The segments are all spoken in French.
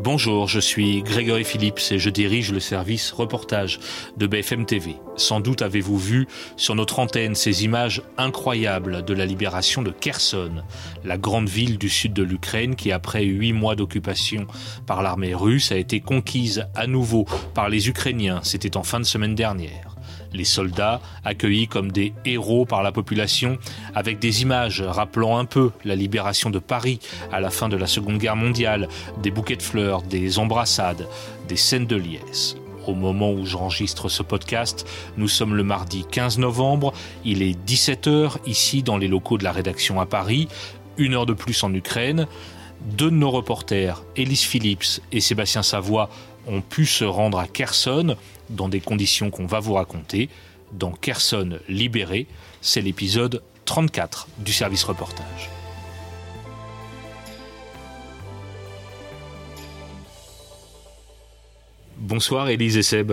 Bonjour, je suis Grégory Phillips et je dirige le service reportage de BFM TV. Sans doute avez-vous vu sur notre antenne ces images incroyables de la libération de Kherson, la grande ville du sud de l'Ukraine qui, après huit mois d'occupation par l'armée russe, a été conquise à nouveau par les Ukrainiens. C'était en fin de semaine dernière les soldats accueillis comme des héros par la population, avec des images rappelant un peu la libération de Paris à la fin de la Seconde Guerre mondiale, des bouquets de fleurs, des embrassades, des scènes de liesse. Au moment où j'enregistre ce podcast, nous sommes le mardi 15 novembre, il est 17h ici dans les locaux de la rédaction à Paris, une heure de plus en Ukraine. Deux de nos reporters, Elise Phillips et Sébastien Savoie, ont pu se rendre à Kherson dans des conditions qu'on va vous raconter. Dans Kherson libéré, c'est l'épisode 34 du service reportage. Bonsoir Élise et Seb.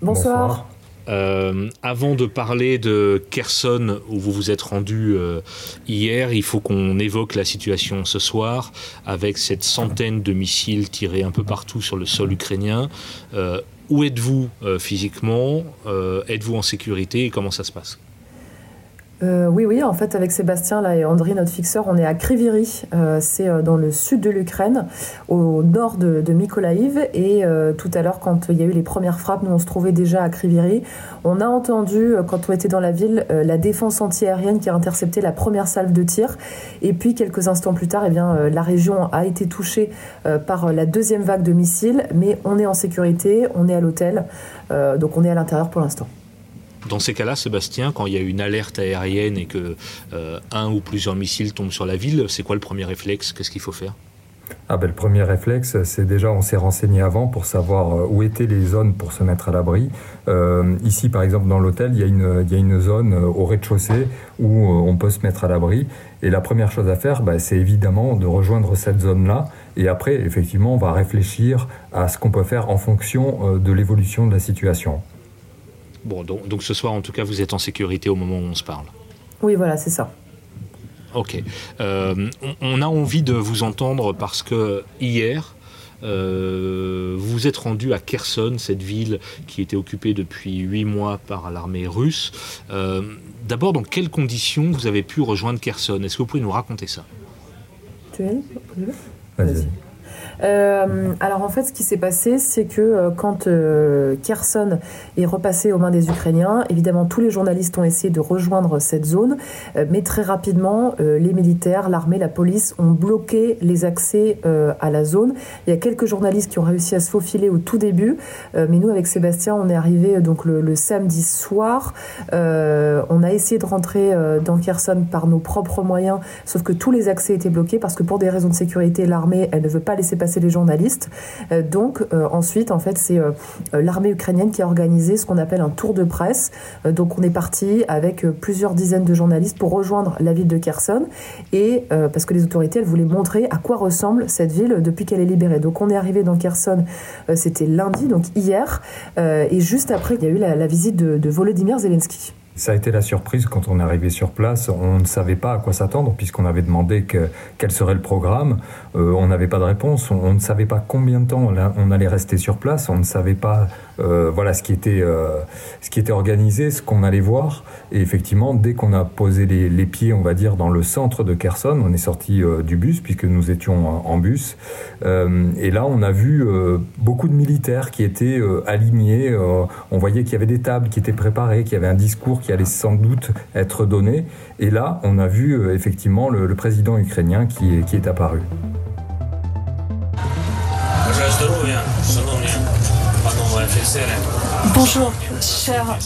Bonsoir. Euh, avant de parler de Kherson, où vous vous êtes rendu euh, hier, il faut qu'on évoque la situation ce soir, avec cette centaine de missiles tirés un peu partout sur le sol ukrainien. Euh, où êtes-vous physiquement Êtes-vous en sécurité comment ça se passe? Euh, oui, oui, en fait, avec Sébastien là, et André, notre fixeur, on est à Kriviri. Euh, c'est euh, dans le sud de l'Ukraine, au nord de, de Mykolaiv. Et tout à l'heure, quand il y a eu les premières frappes, nous, on se trouvait déjà à Kriviri. On a entendu, quand on était dans la ville, la défense antiaérienne qui a intercepté la première salve de tir. Et puis, quelques instants plus tard, eh bien, la région a été touchée par la deuxième vague de missiles. Mais on est en sécurité, on est à l'hôtel. donc, on est à l'intérieur pour l'instant. Dans ces cas-là, Sébastien, quand il y a une alerte aérienne et que euh, un ou plusieurs missiles tombent sur la ville, c'est quoi le premier réflexe? Qu'est-ce qu'il faut faire? Ah ben, le premier réflexe, c'est déjà, on s'est renseigné avant pour savoir euh, où étaient les zones pour se mettre à l'abri. Euh, ici, par exemple, dans l'hôtel, il, y a une zone au rez-de-chaussée où on peut se mettre à l'abri. Et la première chose à faire, ben, c'est évidemment de rejoindre cette zone-là. Et après, effectivement, on va réfléchir à ce qu'on peut faire en fonction de l'évolution de la situation. Bon, donc, ce soir, en tout cas, vous êtes en sécurité au moment où on se parle. Oui, voilà, c'est ça. Ok. Euh, on, a envie de vous entendre parce que hier, euh, vous vous êtes rendu à Kherson, cette ville qui était occupée depuis huit mois par l'armée russe. Euh, d'abord, dans quelles conditions vous avez pu rejoindre Kherson? Est-ce que vous pouvez nous raconter ça? Tu es Vas-y. Euh, alors en fait, ce qui s'est passé, c'est que euh, quand euh, Kherson est repassé aux mains des Ukrainiens, évidemment tous les journalistes ont essayé de rejoindre cette zone, mais très rapidement, les militaires, l'armée, la police ont bloqué les accès à la zone. Il y a quelques journalistes qui ont réussi à se faufiler au tout début, mais nous avec Sébastien, on est arrivé donc le, samedi soir. on a essayé de rentrer dans Kherson par nos propres moyens, sauf que tous les accès étaient bloqués parce que pour des raisons de sécurité, l'armée, elle ne veut pas laisser passer c'est les journalistes. Euh, donc euh, ensuite, en fait, c'est euh, l'armée ukrainienne qui a organisé ce qu'on appelle un tour de presse. donc on est parti avec plusieurs dizaines de journalistes pour rejoindre la ville de Kherson et parce que les autorités elles voulaient montrer à quoi ressemble cette ville depuis qu'elle est libérée. Donc on est arrivé dans Kherson, c'était lundi, donc hier, et juste après il y a eu la, visite de Volodymyr Zelensky. Ça a été la surprise quand on est arrivé sur place. On ne savait pas à quoi s'attendre puisqu'on avait demandé que, quel serait le programme. Euh, on n'avait pas de réponse. On, ne savait pas combien de temps on, allait rester sur place. On ne savait pas euh, voilà ce qui était euh, ce qui était organisé, ce qu'on allait voir. Et effectivement, dès qu'on a posé les, pieds, on va dire, dans le centre de Kherson, on est sorti du bus puisque nous étions en bus. et là, on a vu beaucoup de militaires qui étaient alignés. on voyait qu'il y avait des tables qui étaient préparées, qu'il y avait un discours qui allait sans doute être donné. Et là, on a vu euh, effectivement le, président ukrainien qui est, qui est apparu. Bonjour, chers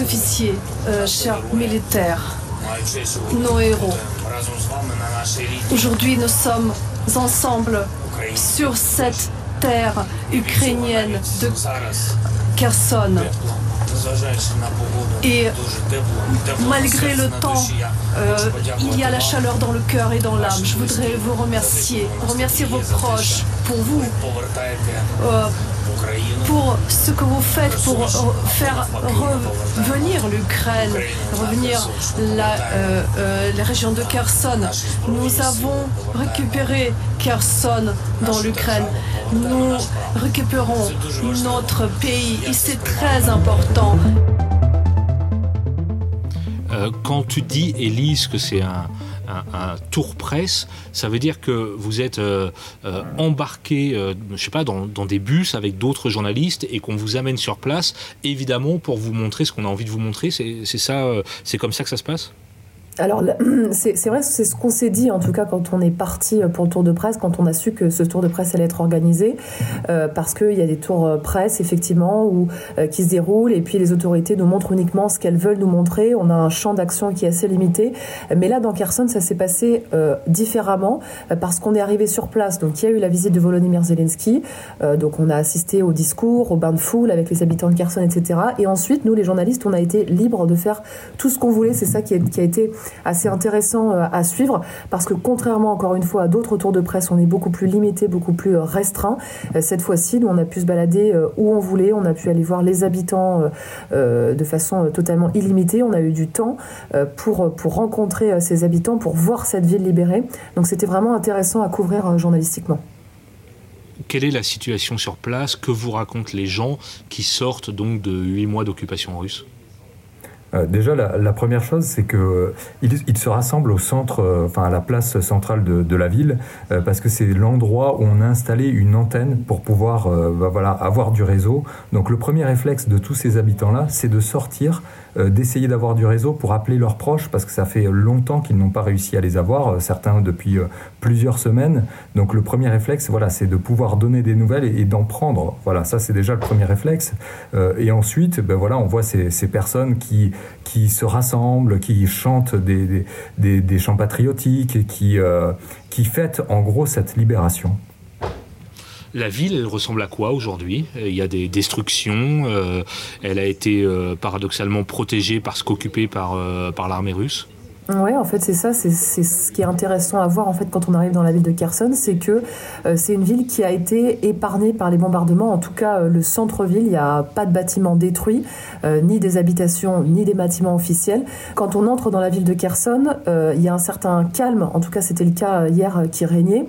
officiers, euh, chers militaires, nos héros. Aujourd'hui, nous sommes ensemble sur cette terre ukrainienne de Kherson. Et malgré le temps, euh, il y a la chaleur dans le cœur et dans l'âme. Je voudrais vous remercier, remercier vos proches pour vous. Euh, pour ce que vous faites pour faire revenir l'Ukraine, revenir la, euh, euh, régions de Kherson. Nous avons récupéré Kherson dans l'Ukraine. Nous récupérons notre pays et c'est très important. Euh, quand tu dis, Élise, que c'est un, tour presse, ça veut dire que vous êtes euh, euh, embarqué, euh, je sais pas, dans, dans des bus avec d'autres journalistes et qu'on vous amène sur place, évidemment pour vous montrer ce qu'on a envie de vous montrer. C'est comme ça que ça se passe? Alors, c'est vrai, c'est ce qu'on s'est dit, en tout cas, quand on est parti pour le tour de presse, quand on a su que ce tour de presse allait être organisé, euh, parce qu'il y a des tours euh, presse, effectivement, où, euh, qui se déroulent, et puis les autorités nous montrent uniquement ce qu'elles veulent nous montrer. On a un champ d'action qui est assez limité. Mais là, dans Kherson, ça s'est passé différemment, parce qu'on est arrivé sur place. Donc, il y a eu la visite de Volodymyr Zelensky. donc, on a assisté au discours, au bain de foule avec les habitants de Kherson, etc. Et ensuite, nous, les journalistes, on a été libres de faire tout ce qu'on voulait. C'est ça qui, qui a été assez intéressant euh, à suivre parce que contrairement encore une fois à d'autres tours de presse, on est beaucoup plus limité, beaucoup plus euh, restreint. Euh, cette fois-ci, nous on a pu se balader où on voulait, on a pu aller voir les habitants de façon totalement illimitée. On a eu du temps pour, pour rencontrer ces habitants, pour voir cette ville libérée. Donc c'était vraiment intéressant à couvrir journalistiquement quelle est la situation sur place? Que vous racontent les gens qui sortent donc de huit mois d'occupation russe? Euh, déjà, la, première chose, c'est que il, se rassemble au centre, euh, enfin à la place centrale de, la ville, euh, parce que c'est l'endroit où on a installé une antenne pour pouvoir, bah, voilà, avoir du réseau. Donc le premier réflexe de tous ces habitants-là, c'est de sortir euh, d'essayer d'avoir du réseau pour appeler leurs proches, parce que ça fait longtemps qu'ils n'ont pas réussi à les avoir, euh, certains depuis euh, plusieurs semaines. Donc le premier réflexe, voilà, c'est de pouvoir donner des nouvelles et, d'en prendre. Voilà, ça c'est déjà le premier réflexe. et ensuite, ben voilà, on voit ces, ces, personnes qui, qui se rassemblent, qui chantent des, des, des, chants patriotiques, qui, qui fêtent en gros cette libération. La ville, elle ressemble à quoi aujourd'hui? Il y a des destructions. Euh, elle a été euh, paradoxalement protégée parce qu'occupée par, euh, par l'armée russe? Ouais, en fait, c'est ça, c'est ce qui est intéressant à voir en fait quand on arrive dans la ville de Kherson, c'est que euh, c'est une ville qui a été épargnée par les bombardements. En tout cas, euh, le centre-ville, il n'y a pas de bâtiments détruits, euh, ni des habitations, ni des bâtiments officiels. Quand on entre dans la ville de Kherson, il y a un certain calme. En tout cas, c'était le cas hier qui régnait.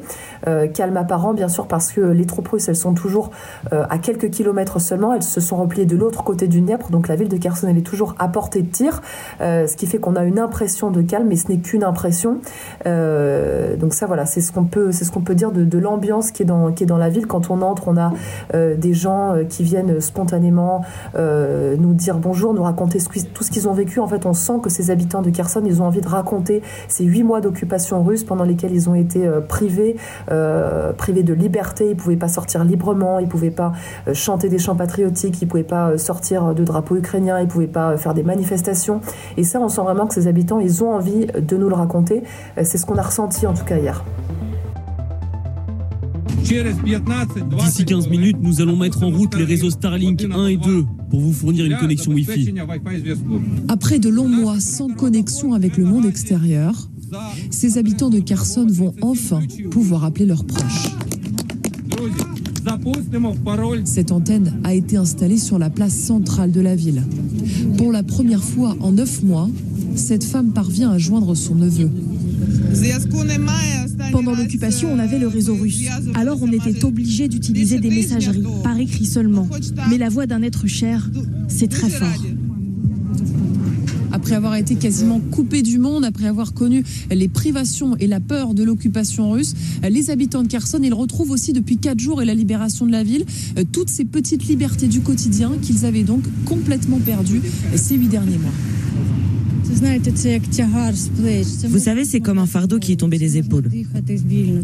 calme apparent, bien sûr, parce que les troupes russes, elles sont toujours à quelques kilomètres seulement. Elles se sont repliées de l'autre côté du Dniepr, donc la ville de Kherson, elle est toujours à portée de tir, ce qui fait qu'on a une impression de calme, mais ce n'est qu'une impression. Euh, donc ça, voilà, c'est ce qu'on peut, c'est ce qu'on peut dire de, l'ambiance qui est dans qui est dans la ville. Quand on entre, on a euh, des gens euh, qui viennent spontanément nous dire bonjour, nous raconter tout ce qu'ils ont vécu. En fait, on sent que ces habitants de Kherson, ils ont envie de raconter ces huit mois d'occupation russe pendant lesquels ils ont été privés, privés de liberté. Ils pouvaient pas sortir librement, ils pouvaient pas chanter des chants patriotiques, ils pouvaient pas sortir de drapeaux ukrainiens, ils pouvaient pas faire des manifestations. Et ça, on sent vraiment que ces habitants, ils ont envie de nous le raconter. C'est ce qu'on a ressenti en tout cas hier. D'ici 15 minutes, nous allons mettre en route les réseaux Starlink 1 et 2 pour vous fournir une connexion Wi-Fi. Après de longs mois sans connexion avec le monde extérieur, ces habitants de Kherson vont enfin pouvoir appeler leurs proches. Cette antenne a été installée sur la place centrale de la ville. Pour la première fois en neuf mois, cette femme parvient à joindre son neveu. Pendant l'occupation, on avait le réseau russe. Alors on était obligé d'utiliser des messageries, par écrit seulement. Mais la voix d'un être cher, c'est très fort. Après avoir été quasiment coupé du monde, après avoir connu les privations et la peur de l'occupation russe, les habitants de Kherson, ils retrouvent aussi depuis quatre jours et la libération de la ville, toutes ces petites libertés du quotidien qu'ils avaient donc complètement perdues ces huit derniers mois. Vous savez, c'est comme un fardeau qui est tombé des épaules.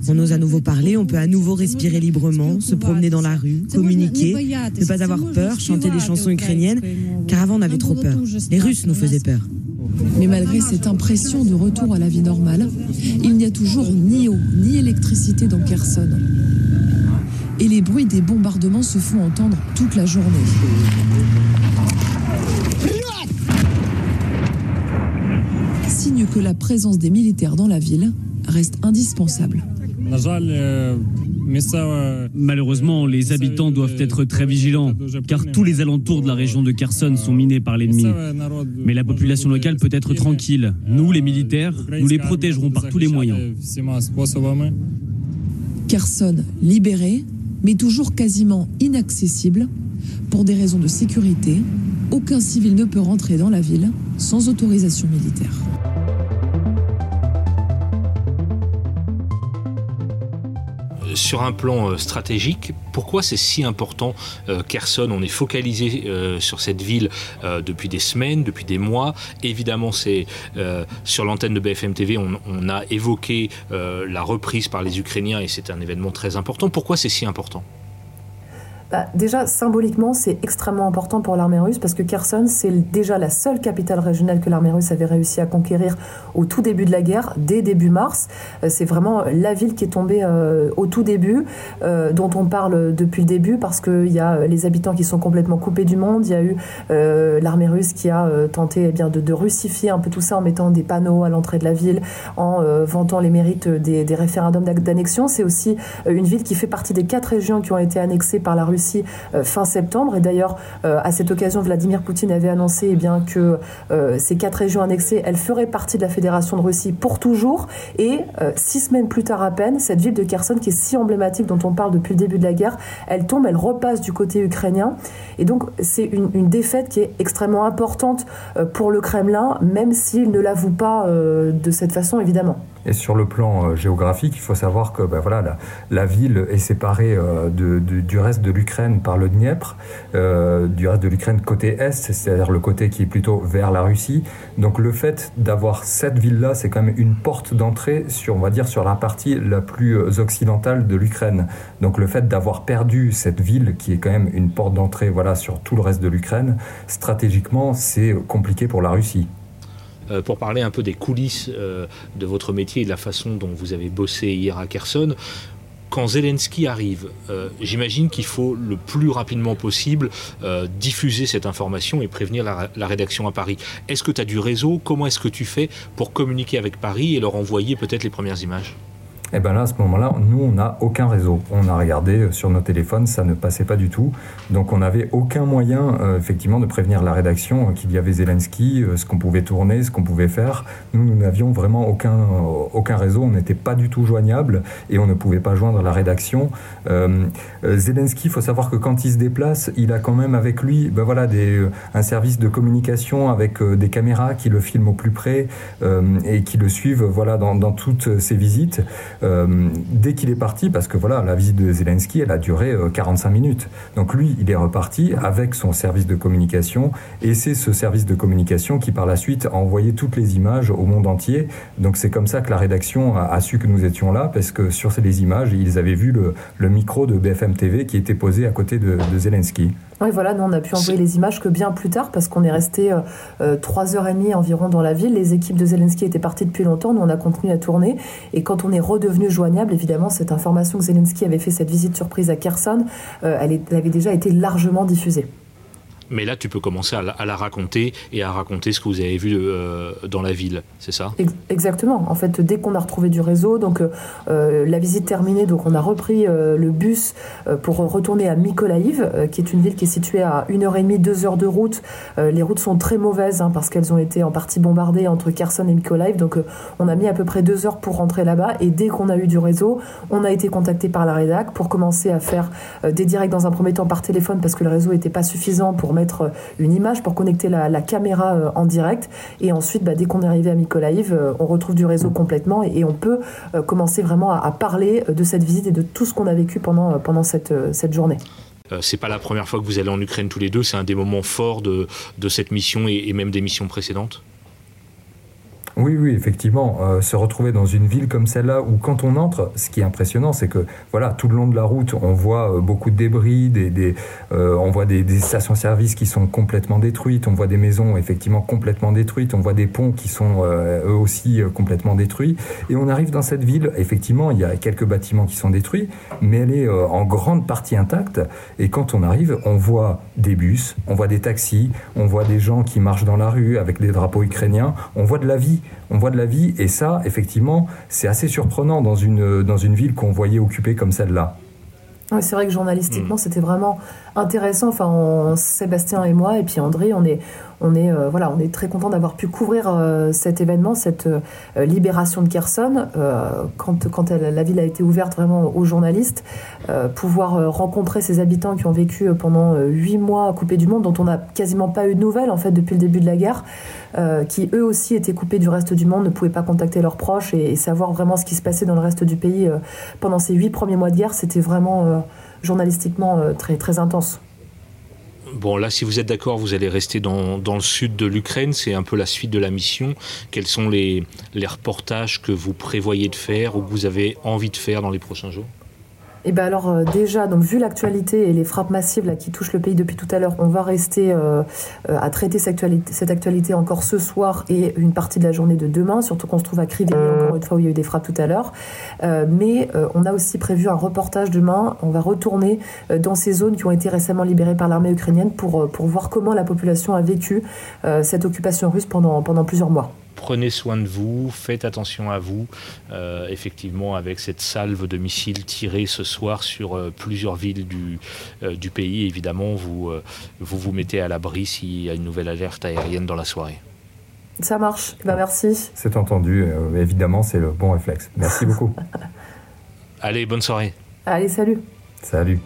On ose à nouveau parler, on peut à nouveau respirer librement, se promener dans la rue, communiquer, ne pas avoir peur, chanter des chansons ukrainiennes, car avant on avait trop peur. Les Russes nous faisaient peur. Mais malgré cette impression de retour à la vie normale, il n'y a toujours ni eau ni électricité dans Kherson. Et les bruits des bombardements se font entendre toute la journée. Signe que la présence des militaires dans la ville reste indispensable. Malheureusement, les habitants doivent être très vigilants, car tous les alentours de la région de Kherson sont minés par l'ennemi. Mais la population locale peut être tranquille. Nous, les militaires, nous les protégerons par tous les moyens. Kherson libéré, mais toujours quasiment inaccessible. Pour des raisons de sécurité, aucun civil ne peut rentrer dans la ville sans autorisation militaire. Sur un plan euh, stratégique, pourquoi c'est si important euh, Kherson? On est focalisé euh, sur cette ville depuis des semaines, depuis des mois. Évidemment, c'est sur l'antenne de BFM TV, on a évoqué la reprise par les Ukrainiens et c'est un événement très important. Pourquoi c'est si important? Bah, déjà, symboliquement, c'est extrêmement important pour l'armée russe parce que Kherson, c'est déjà la seule capitale régionale que l'armée russe avait réussi à conquérir au tout début de la guerre, dès début mars. Euh, c'est vraiment la ville qui est tombée euh, au tout début, euh, dont on parle depuis le début parce qu'il y a les habitants qui sont complètement coupés du monde. Il y a eu l'armée russe qui a tenté eh bien, de, russifier un peu tout ça en mettant des panneaux à l'entrée de la ville, en vantant les mérites des, des référendums d'annexion. C'est aussi une ville qui fait partie des quatre régions qui ont été annexées par la Russie euh, fin septembre. Et d'ailleurs, euh, à cette occasion, Vladimir Poutine avait annoncé eh bien, que euh, ces quatre régions annexées, elles feraient partie de la Fédération de Russie pour toujours. Et six semaines plus tard à peine, cette ville de Kherson, qui est si emblématique, dont on parle depuis le début de la guerre, elle tombe, elle repasse du côté ukrainien. Et donc, c'est une, une, défaite qui est extrêmement importante pour le Kremlin, même s'il ne l'avoue pas de cette façon, évidemment. Et sur le plan géographique, il faut savoir que ben voilà, la, la, ville est séparée euh, de, du reste de l'Ukraine par le Dniepr, euh, du reste de l'Ukraine côté est, c'est-à-dire le côté qui est plutôt vers la Russie. Donc le fait d'avoir cette ville-là, c'est quand même une porte d'entrée sur, on va dire, sur la partie la plus occidentale de l'Ukraine. Donc le fait d'avoir perdu cette ville, qui est quand même une porte d'entrée, voilà, sur tout le reste de l'Ukraine, stratégiquement, c'est compliqué pour la Russie. Euh, pour parler un peu des coulisses euh, de votre métier et de la façon dont vous avez bossé hier à Kherson. Quand Zelensky arrive, euh, j'imagine qu'il faut le plus rapidement possible diffuser cette information et prévenir la rédaction à Paris. Est-ce que tu as du réseau? Comment est-ce que tu fais pour communiquer avec Paris et leur envoyer peut-être les premières images? Et eh bien là, à ce moment-là, nous, on n'a aucun réseau. On a regardé euh, sur nos téléphones, ça ne passait pas du tout. Donc on n'avait aucun moyen, euh, effectivement, de prévenir la rédaction euh, qu'il y avait Zelensky, ce qu'on pouvait tourner, ce qu'on pouvait faire. Nous, nous n'avions vraiment aucun, aucun réseau, on n'était pas du tout joignable et on ne pouvait pas joindre la rédaction. Zelensky, il faut savoir que quand il se déplace, il a quand même avec lui ben voilà, des, un service de communication avec des caméras qui le filment au plus près et qui le suivent voilà, dans, dans toutes ses visites. Euh, dès qu'il est parti, parce que voilà, la visite de Zelensky, elle a duré 45 euh, minutes. Donc lui, il est reparti avec son service de communication, et c'est ce service de communication qui, par la suite, a envoyé toutes les images au monde entier. Donc c'est comme ça que la rédaction a, su que nous étions là, parce que sur ces images, ils avaient vu le, micro de BFM TV qui était posé à côté de, de Zelensky. Oui, voilà, nous on a pu envoyer les images que bien plus tard parce qu'on est resté euh, euh, trois heures et demie environ dans la ville. Les équipes de Zelensky étaient parties depuis longtemps, nous on a continué à tourner. Et quand on est redevenu joignable, évidemment, cette information que Zelensky avait fait cette visite surprise à Kherson, euh, elle avait déjà été largement diffusée. Mais là, tu peux commencer à la, raconter et à raconter ce que vous avez vu euh, dans la ville, c'est ça? Exactement. En fait, dès qu'on a retrouvé du réseau, donc euh, euh, la visite terminée, donc on a repris le bus pour retourner à Mykolaïv, qui est une ville qui est située à 1h30, 2 heures de route. les routes sont très mauvaises hein, parce qu'elles ont été en partie bombardées entre Kherson et Mykolaïv. Donc on a mis à peu près 2 heures pour rentrer là-bas. Et dès qu'on a eu du réseau, on a été contacté par la rédac pour commencer à faire des directs dans un premier temps par téléphone parce que le réseau n'était pas suffisant pour mettre euh, une image, pour connecter la, caméra euh, en direct. Et ensuite, bah, dès qu'on est arrivé à Mykolaïv, euh, on retrouve du réseau complètement et, on peut commencer vraiment à, parler de cette visite et de tout ce qu'on a vécu pendant, pendant cette, cette journée. C'est pas la première fois que vous allez en Ukraine tous les deux, c'est un des moments forts de, de cette mission et même des missions précédentes? Oui, oui, effectivement, euh, se retrouver dans une ville comme celle-là où quand on entre, ce qui est impressionnant, c'est que voilà, tout le long de la route, on voit euh, beaucoup de débris, des, euh, on voit des, stations-service qui sont complètement détruites, on voit des maisons effectivement complètement détruites, on voit des ponts qui sont eux aussi complètement détruits, et on arrive dans cette ville. Effectivement, il y a quelques bâtiments qui sont détruits, mais elle est en grande partie intacte. Et quand on arrive, on voit des bus, on voit des taxis, on voit des gens qui marchent dans la rue avec des drapeaux ukrainiens, on voit de la vie. On voit de la vie et ça, effectivement, c'est assez surprenant dans une, dans une ville qu'on voyait occupée comme celle-là. Oui, c'est vrai que journalistiquement, mm. c'était vraiment intéressant. Enfin, Sébastien et moi, et puis André, on est, on est, euh, voilà, on est très content d'avoir pu couvrir euh, cet événement, cette euh, libération de Kherson, quand, quand la ville a été ouverte vraiment aux journalistes, pouvoir rencontrer ces habitants qui ont vécu pendant huit mois coupés du monde, dont on n'a quasiment pas eu de nouvelles en fait depuis le début de la guerre, qui eux aussi étaient coupés du reste du monde, ne pouvaient pas contacter leurs proches et, et savoir vraiment ce qui se passait dans le reste du pays pendant ces huit premiers mois de guerre, c'était vraiment journalistiquement très, très intense. Bon, là, si vous êtes d'accord, vous allez rester dans, le sud de l'Ukraine. C'est un peu la suite de la mission. Quels sont les reportages que vous prévoyez de faire ou que vous avez envie de faire dans les prochains jours? Eh ben alors euh, déjà, donc vu l'actualité et les frappes massives là, qui touchent le pays depuis tout à l'heure, on va rester euh, euh, à traiter cette actualité, cette actualité, encore ce soir et une partie de la journée de demain, surtout qu'on se trouve à Krivyi, encore une fois où il y a eu des frappes tout à l'heure. mais on a aussi prévu un reportage demain. On va retourner dans ces zones qui ont été récemment libérées par l'armée ukrainienne pour, pour voir comment la population a vécu cette occupation russe pendant, pendant plusieurs mois prenez soin de vous, faites attention à vous. Euh, effectivement, avec cette salve de missiles tirés ce soir sur euh, plusieurs villes du, euh, du, pays, évidemment, vous, vous vous mettez à l'abri s'il y a une nouvelle alerte aérienne dans la soirée. Ça marche. Eh ben, merci. C'est entendu. évidemment, c'est le bon réflexe. Merci beaucoup. Allez, bonne soirée. Allez, salut. Salut.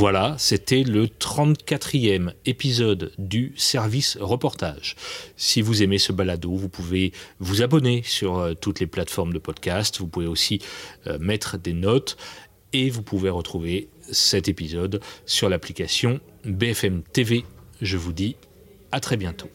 Voilà, c'était le 34e épisode du service reportage. Si vous aimez ce balado, vous pouvez vous abonner sur euh, toutes les plateformes de podcast, vous pouvez aussi euh, mettre des notes et vous pouvez retrouver cet épisode sur l'application BFM TV. Je vous dis à très bientôt.